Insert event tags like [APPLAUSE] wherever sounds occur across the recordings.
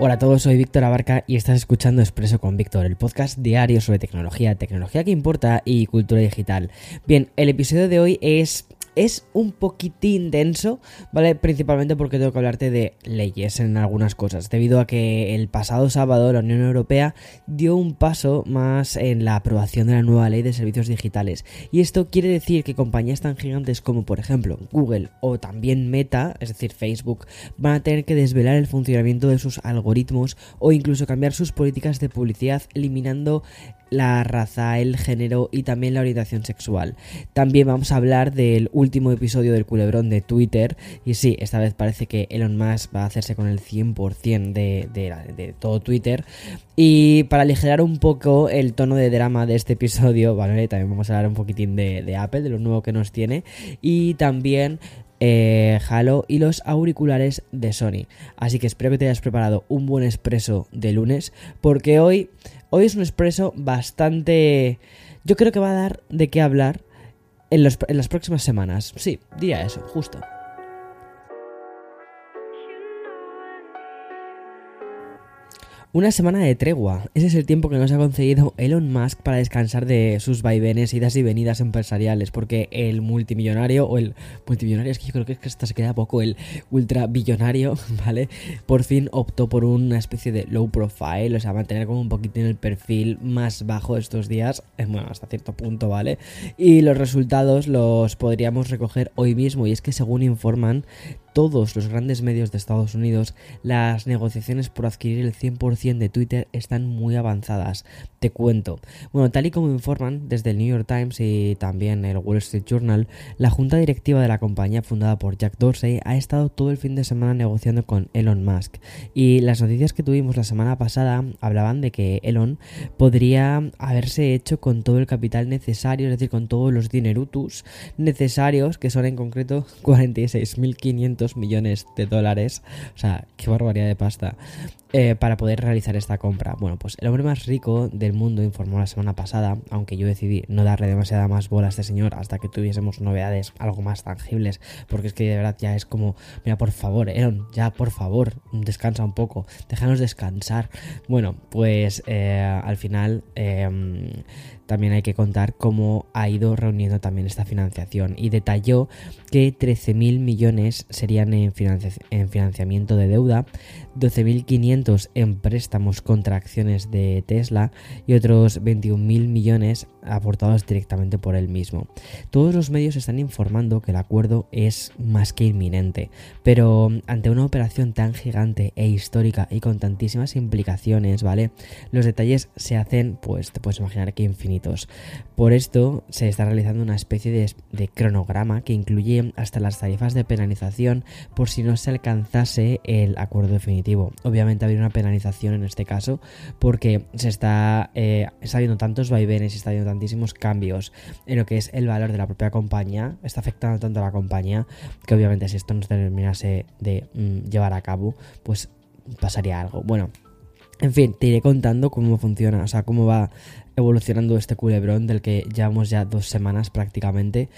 Hola a todos, soy Víctor Abarca y estás escuchando Expreso con Víctor, el podcast diario sobre tecnología, tecnología que importa y cultura digital. Bien, el episodio de hoy es es un poquitín denso, ¿vale? Principalmente porque tengo que hablarte de leyes en algunas cosas, debido a que el pasado sábado la Unión Europea dio un paso más en la aprobación de la nueva ley de servicios digitales. Y esto quiere decir que compañías tan gigantes como por ejemplo Google o también Meta, es decir Facebook, van a tener que desvelar el funcionamiento de sus algoritmos o incluso cambiar sus políticas de publicidad eliminando la raza, el género y también la orientación sexual. También vamos a hablar del último episodio del culebrón de Twitter. Y sí, esta vez parece que Elon Musk va a hacerse con el 100% de, de, todo Twitter. Y para aligerar un poco el tono de drama de este episodio, [LAUGHS] ¿vale? También vamos a hablar un poquitín de, Apple, de lo nuevo que nos tiene. Y también eh, Halo y los auriculares de Sony. Así que espero que te hayas preparado un buen expreso de lunes, porque hoy Hoy es un expreso bastante... Yo creo que va a dar de qué hablar en, en las próximas semanas. Sí, diría eso, justo. Una semana de tregua. Ese es el tiempo que nos ha concedido Elon Musk para descansar de sus vaivenes, idas y venidas empresariales, porque el multimillonario, o el multimillonario, es que yo creo que, hasta se queda poco, el ultrabillonario, [LAUGHS] ¿vale? Por fin optó por una especie de low profile, o sea, mantener como un poquito en el perfil más bajo estos días, eh, bueno, hasta cierto punto, ¿vale? Y los resultados los podríamos recoger hoy mismo, y es que según informan, todos los grandes medios de Estados Unidos, las negociaciones por adquirir el 100% de Twitter están muy avanzadas. Te cuento. Bueno, tal y como informan desde el New York Times y también el Wall Street Journal, la junta directiva de la compañía fundada por Jack Dorsey ha estado todo el fin de semana negociando con Elon Musk. Y las noticias que tuvimos la semana pasada hablaban de que Elon podría haberse hecho con todo el capital necesario, es decir, con todos los dinerutus necesarios, que son en concreto 46.500 millones de dólares. O sea, qué barbaridad de pasta. Eh, para poder realizar esta compra. Bueno, pues el hombre más rico del mundo informó la semana pasada, aunque yo decidí no darle demasiada más bola a este señor hasta que tuviésemos novedades algo más tangibles, porque es que de verdad ya es como, mira, por favor, Aaron, ya por favor, descansa un poco, déjanos descansar. Bueno, pues eh, al final em, también hay que contar cómo ha ido reuniendo también esta financiación y detalló que 13.000 millones serían en, en financiamiento de deuda, 12.500 en préstamos contra acciones de Tesla y otros 21.000 millones aportados directamente por él mismo. Todos los medios están informando que el acuerdo es más que inminente, pero ante una operación tan gigante e histórica y con tantísimas implicaciones, ¿vale? Los detalles se hacen, pues te puedes imaginar que infinitos. Por esto se está realizando una especie de, cronograma que incluye hasta las tarifas de penalización por si no se alcanzase el acuerdo definitivo. Obviamente habría una penalización en este caso porque se está, eh, está viendo tantos vaivenes y está viendo tantísimos cambios en lo que es el valor de la propia compañía, está afectando tanto a la compañía que obviamente si esto no se terminase de mm, llevar a cabo, pues pasaría algo. Bueno, en fin, te iré contando cómo funciona, o sea, cómo va evolucionando este culebrón del que llevamos ya dos semanas prácticamente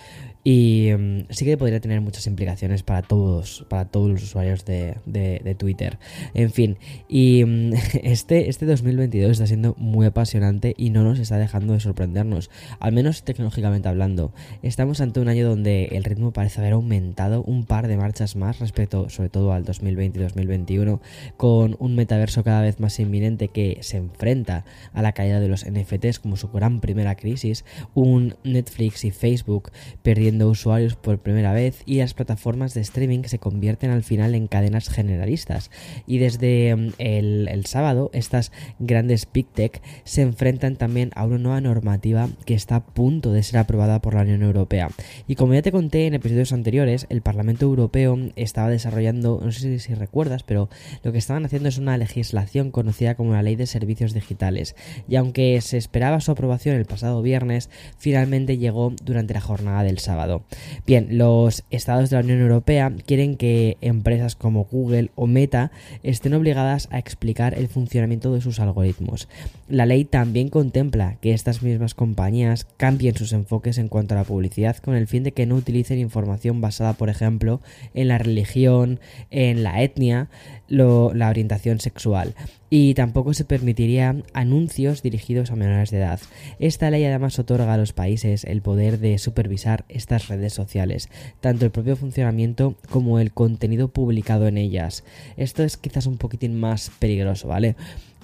y mm, sí que podría tener muchas implicaciones para todos, para todos los usuarios de, Twitter. En fin, y mm, [LAUGHS] este, este 2022 está siendo muy apasionante y no nos está dejando de sorprendernos, al menos tecnológicamente hablando. Estamos ante un año donde el ritmo parece haber aumentado un par de marchas más respecto sobre todo al 2020 y 2021, con un metaverso cada vez más inminente que se enfrenta a la caída de los NFT 2023 como su gran primera crisis, un Netflix y Facebook perdiendo usuarios por primera vez y las plataformas de streaming se convierten al final en cadenas generalistas. Y desde mm, el, sábado estas grandes Big Tech se enfrentan también a una nueva normativa que está a punto de ser aprobada por la Unión Europea. Y como ya te conté en episodios anteriores, el Parlamento Europeo estaba desarrollando, no sé si recuerdas, pero lo que estaban haciendo es una legislación conocida como la Ley de Servicios Digitales. Y aunque se su aprobación el pasado viernes, finalmente llegó durante la jornada del sábado. Bien, los estados de la Unión Europea quieren que empresas como Google o Meta estén obligadas a explicar el funcionamiento de sus algoritmos. La ley también contempla que estas mismas compañías cambien sus enfoques en cuanto a la publicidad con el fin de que no utilicen información basada, por ejemplo, en la religión, en la etnia, la orientación sexual y tampoco se permitiría anuncios dirigidos a menores de edad. Esta ley además otorga a los países el poder de supervisar estas redes sociales, tanto el propio funcionamiento como el contenido publicado en ellas. Esto es quizás un poquitín más peligroso, ¿vale?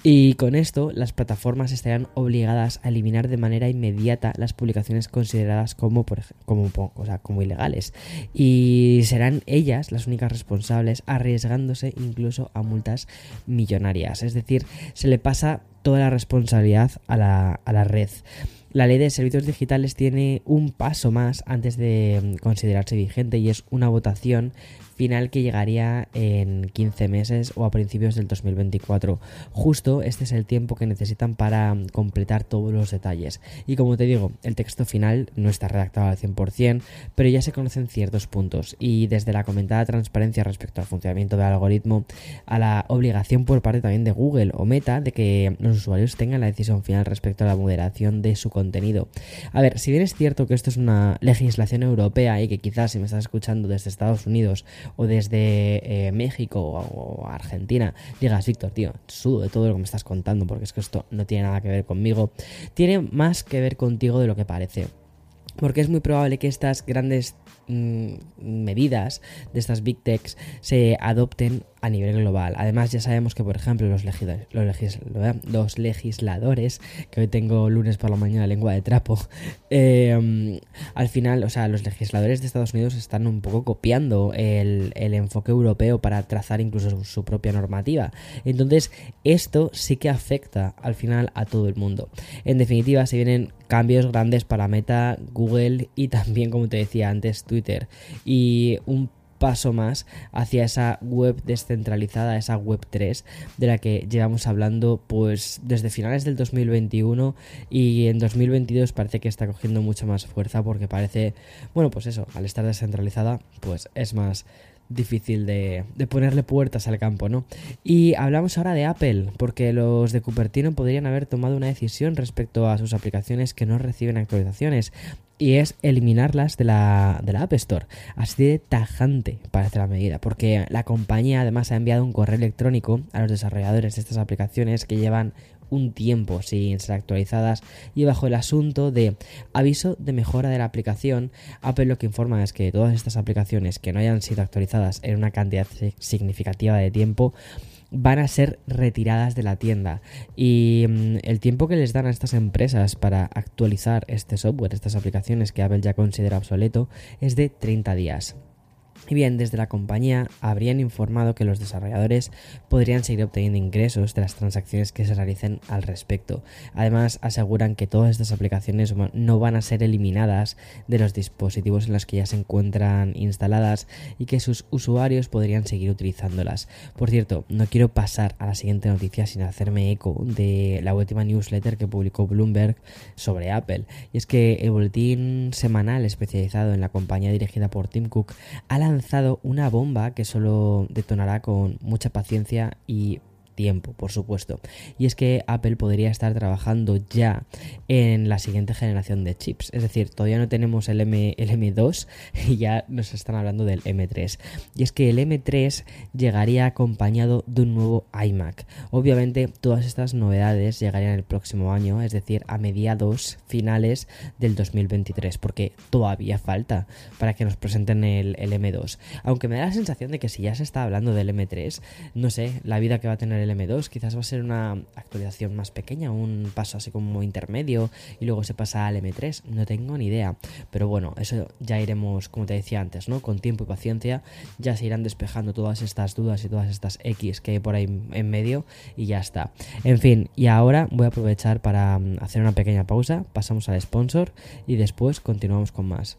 Y con esto, las plataformas estarán obligadas a eliminar de manera inmediata las publicaciones consideradas como, como, como ilegales. Y serán ellas las únicas responsables, arriesgándose incluso a multas millonarias. Es decir, se le pasa toda la responsabilidad a la, a la red. La ley de servicios digitales tiene un paso más antes de mm, considerarse vigente y es una votación final que llegaría en 15 meses o a principios del 2024. Justo este es el tiempo que necesitan para completar todos los detalles. Y como te digo, el texto final no está redactado al 100%, pero ya se conocen ciertos puntos. Y desde la comentada transparencia respecto al funcionamiento del algoritmo, a la obligación por parte también de Google o Meta de que los usuarios tengan la decisión final respecto a la moderación de su contenido. A ver, si bien es cierto que esto es una legislación europea y que quizás si me estás escuchando desde Estados Unidos o desde eh, México o, Argentina digas, Víctor, tío, sudo de todo lo que me estás contando porque es que esto no tiene nada que ver conmigo, tiene más que ver contigo de lo que parece. Porque es muy probable que estas grandes mm, medidas de estas big techs se adopten a nivel global. Además, ya sabemos que, por ejemplo, los, los, legisladores, que hoy tengo lunes por la mañana lengua de trapo, [LAUGHS] em, al final, o sea, los legisladores de Estados Unidos están un poco copiando el, enfoque europeo para trazar incluso su, propia normativa. Entonces, esto sí que afecta al final a todo el mundo. En definitiva, se vienen cambios grandes para Meta, Google y también, como te decía antes, Y un paso más hacia esa web descentralizada, esa web 3 de la que llevamos hablando pues desde finales del 2021 y en 2022 parece que está cogiendo mucha más fuerza porque parece, bueno pues eso, al estar descentralizada pues es más difícil de, ponerle puertas al campo, ¿no? Y hablamos ahora de Apple, porque los de Cupertino podrían haber tomado una decisión respecto a sus aplicaciones que no reciben actualizaciones, y es eliminarlas de la, de la App Store. Así de tajante parece la medida, porque la compañía además ha enviado un correo electrónico a los desarrolladores de estas aplicaciones que llevan un tiempo sin ser actualizadas y bajo el asunto de aviso de mejora de la aplicación, Apple lo que informa es que todas estas aplicaciones que no hayan sido actualizadas en una cantidad significativa de tiempo van a ser retiradas de la tienda y mm, el tiempo que les dan a estas empresas para actualizar este software, estas aplicaciones que Apple ya considera obsoleto, es de 30 días. Y bien, desde la compañía habrían informado que los desarrolladores podrían seguir obteniendo ingresos de las transacciones que se realicen al respecto. Además, aseguran que todas estas aplicaciones no van a ser eliminadas de los dispositivos en los que ya se encuentran instaladas y que sus usuarios podrían seguir utilizándolas. Por cierto, no quiero pasar a la siguiente noticia sin hacerme eco de la última newsletter que publicó Bloomberg sobre Apple. Y es que el boletín semanal especializado en la compañía dirigida por Tim Cook ha lanzado una bomba que solo detonará con mucha paciencia y tiempo, por supuesto. Y es que Apple podría estar trabajando ya en la siguiente generación de chips. Es decir, todavía no tenemos el, M, el M2 y ya nos están hablando del M3. Y es que el M3 llegaría acompañado de un nuevo iMac. Obviamente todas estas novedades llegarían el próximo año, es decir, a mediados finales del 2023, porque todavía falta para que nos presenten el, el M2. Aunque me da la sensación de que si ya se está hablando del M3, no sé, la vida que va a tener el M2, quizás va a ser una actualización más pequeña, un paso así como intermedio y luego se pasa al M3, no tengo ni idea. Pero bueno, eso ya iremos, como te decía antes, ¿no? Con tiempo y paciencia ya se irán despejando todas estas dudas y todas estas X que hay por ahí en medio y ya está. En fin, y ahora voy a aprovechar para mm, hacer una pequeña pausa, pasamos al sponsor y después continuamos con más.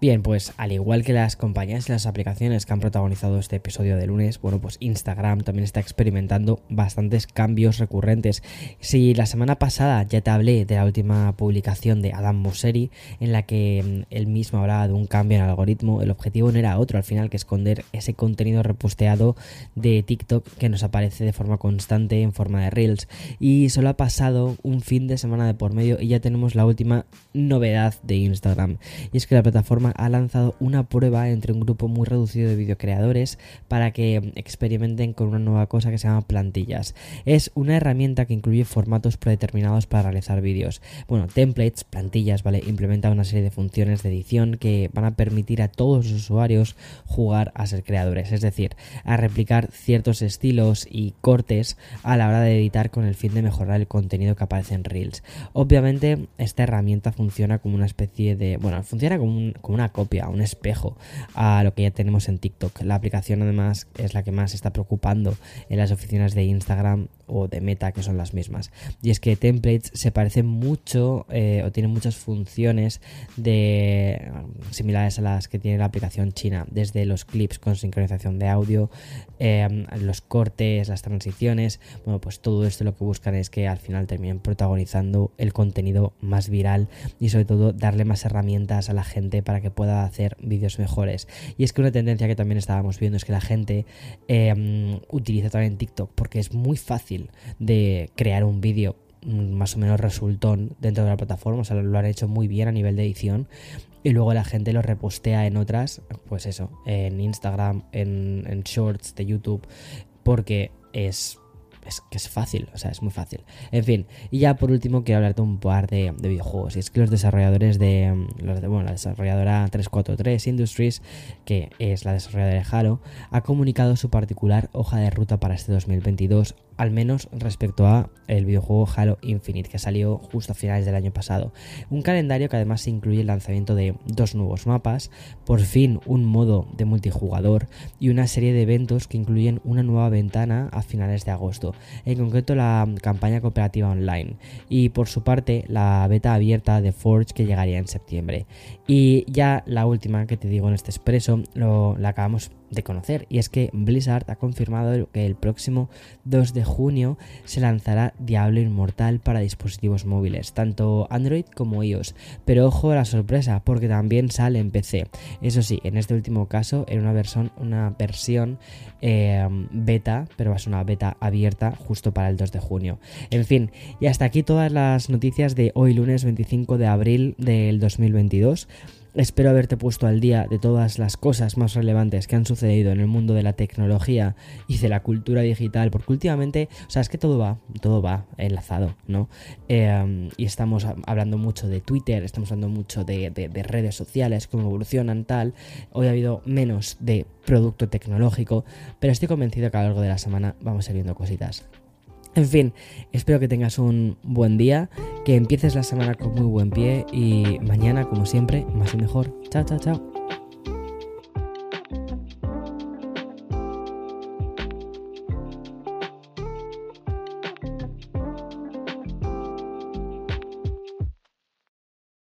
Bien, pues al igual que las compañías y las aplicaciones que han protagonizado este episodio de lunes, bueno, pues Instagram también está experimentando bastantes cambios recurrentes. Si la semana pasada ya te hablé de la última publicación de Adam Mosseri, en la que mm, él mismo hablaba de un cambio en el algoritmo, el objetivo no era otro al final que esconder ese contenido reposteado de TikTok que nos aparece de forma constante en forma de Reels. Y solo ha pasado un fin de semana de por medio y ya tenemos la última novedad de Instagram. Y es que la plataforma ha lanzado una prueba entre un grupo muy reducido de videocreadores para que experimenten con una nueva cosa que se llama plantillas. Es una herramienta que incluye formatos predeterminados para realizar vídeos. Bueno, templates, plantillas, ¿vale? Implementa una serie de funciones de edición que van a permitir a todos los usuarios jugar a ser creadores, es decir, a replicar ciertos estilos y cortes a la hora de editar con el fin de mejorar el contenido que aparece en Reels. Obviamente, esta herramienta funciona como una especie de. Bueno, funciona como, como una copia, un espejo a lo que ya tenemos en TikTok. La aplicación además es la que más está preocupando en las oficinas de Instagram o de Meta, que son las mismas. Y es que Templates se parece mucho eh, o tiene muchas funciones de similares a las que tiene la aplicación china, desde los clips con sincronización de audio, em, los cortes, las transiciones. Bueno, pues todo esto lo que buscan es que al final terminen protagonizando el contenido más viral y sobre todo darle más herramientas a la gente para que pueda hacer vídeos mejores. Y es que una tendencia que también estábamos viendo es que la gente em, utiliza también TikTok porque es muy fácil de crear un vídeo mm, más o menos resultón dentro de la plataforma, o sea, lo han hecho muy bien a nivel de edición y luego la gente lo repostea en otras, pues eso, en Instagram, en, en shorts de YouTube, porque es es que es fácil, o sea, es muy fácil. En fin, y ya por último quiero hablarte un par de, videojuegos. Y es que los desarrolladores de, de, bueno, la desarrolladora 343 Industries, que es la desarrolladora de Halo, ha comunicado su particular hoja de ruta para este 2022 al menos respecto a el videojuego Halo Infinite que salió justo a finales del año pasado. Un calendario que además incluye el lanzamiento de dos nuevos mapas, por fin un modo de multijugador y una serie de eventos que incluyen una nueva ventana a finales de agosto, en concreto la campaña cooperativa online y por su parte la beta abierta de Forge que llegaría en septiembre. Y ya la última que te digo en este expreso, lo, la acabamos de conocer y es que Blizzard ha confirmado que el próximo 2 de junio se lanzará Diablo Inmortal para dispositivos móviles, tanto Android como iOS. Pero ojo a la sorpresa, porque también sale en PC. Eso sí, en este último caso en una versión, una versión em, beta, pero es una beta abierta justo para el 2 de junio. En fin, y hasta aquí todas las noticias de hoy lunes 25 de abril del 2022. Espero haberte puesto al día de todas las cosas más relevantes que han sucedido en el mundo de la tecnología y de la cultura digital, porque últimamente, o sea, es que todo va, todo va enlazado, ¿no? Em, y estamos hablando mucho de Twitter, estamos hablando mucho de, de redes sociales, cómo evolucionan tal. Hoy ha habido menos de producto tecnológico, pero estoy convencido que a lo largo de la semana vamos a ir viendo cositas. En fin, espero que tengas un buen día, que empieces la semana con muy buen pie y mañana, como siempre, más y mejor. Chao, chao, chao.